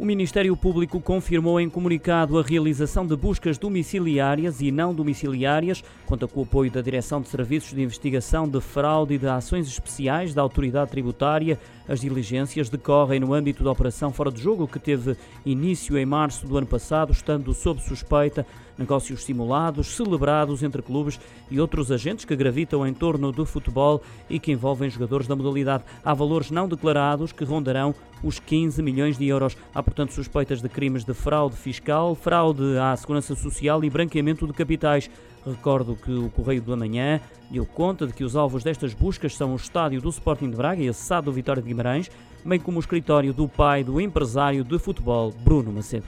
O Ministério Público confirmou em comunicado a realização de buscas domiciliárias e não domiciliárias, conta com o apoio da Direção de Serviços de Investigação de Fraude e de Ações Especiais da Autoridade Tributária. As diligências decorrem no âmbito da Operação Fora de Jogo, que teve início em março do ano passado, estando sob suspeita negócios simulados, celebrados entre clubes e outros agentes que gravitam em torno do futebol e que envolvem jogadores da modalidade. Há valores não declarados que rondarão os 15 milhões de euros. Há, portanto, suspeitas de crimes de fraude fiscal, fraude à segurança social e branqueamento de capitais. Recordo que o Correio do Amanhã deu conta de que os alvos destas buscas são o estádio do Sporting de Braga e a SAD do Vitória de Guimarães, bem como o escritório do pai do empresário de futebol Bruno Macedo.